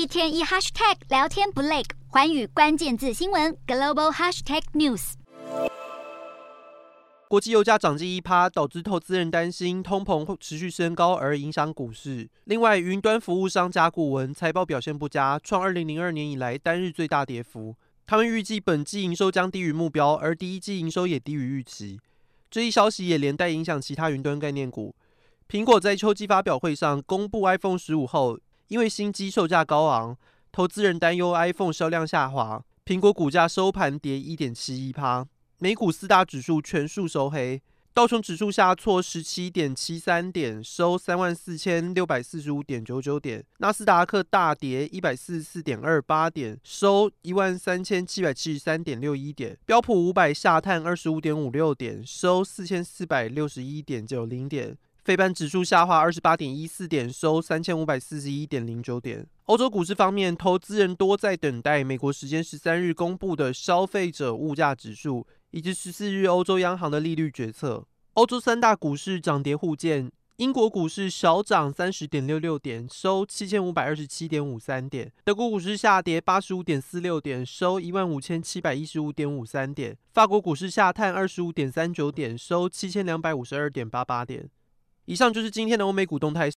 一天一 hashtag 聊天不累，寰宇关键字新闻 global hashtag news。国际油价涨近一趴，导致投资人担心通膨会持续升高而影响股市。另外，云端服务商甲骨文财报表现不佳，创二零零二年以来单日最大跌幅。他们预计本季营收将低于目标，而第一季营收也低于预期。这一消息也连带影响其他云端概念股。苹果在秋季发表会上公布 iPhone 十五后，因为新机售价高昂，投资人担忧 iPhone 销量下滑，苹果股价收盘跌一点七一趴。美股四大指数全数收黑，道琼指数下挫十七点七三点，收三万四千六百四十五点九九点；纳斯达克大跌一百四十四点二八点，收一万三千七百七十三点六一点；标普五百下探二十五点五六点，收四千四百六十一点九零点。费半指数下滑二十八点一四点，收三千五百四十一点零九点。欧洲股市方面，投资人多在等待美国时间十三日公布的消费者物价指数，以及十四日欧洲央行的利率决策。欧洲三大股市涨跌互见，英国股市小涨三十点六六点，收七千五百二十七点五三点；德国股市下跌八十五点四六点，收一万五千七百一十五点五三点；法国股市下探二十五点三九点，收七千两百五十二点八八点。以上就是今天的欧美股动态。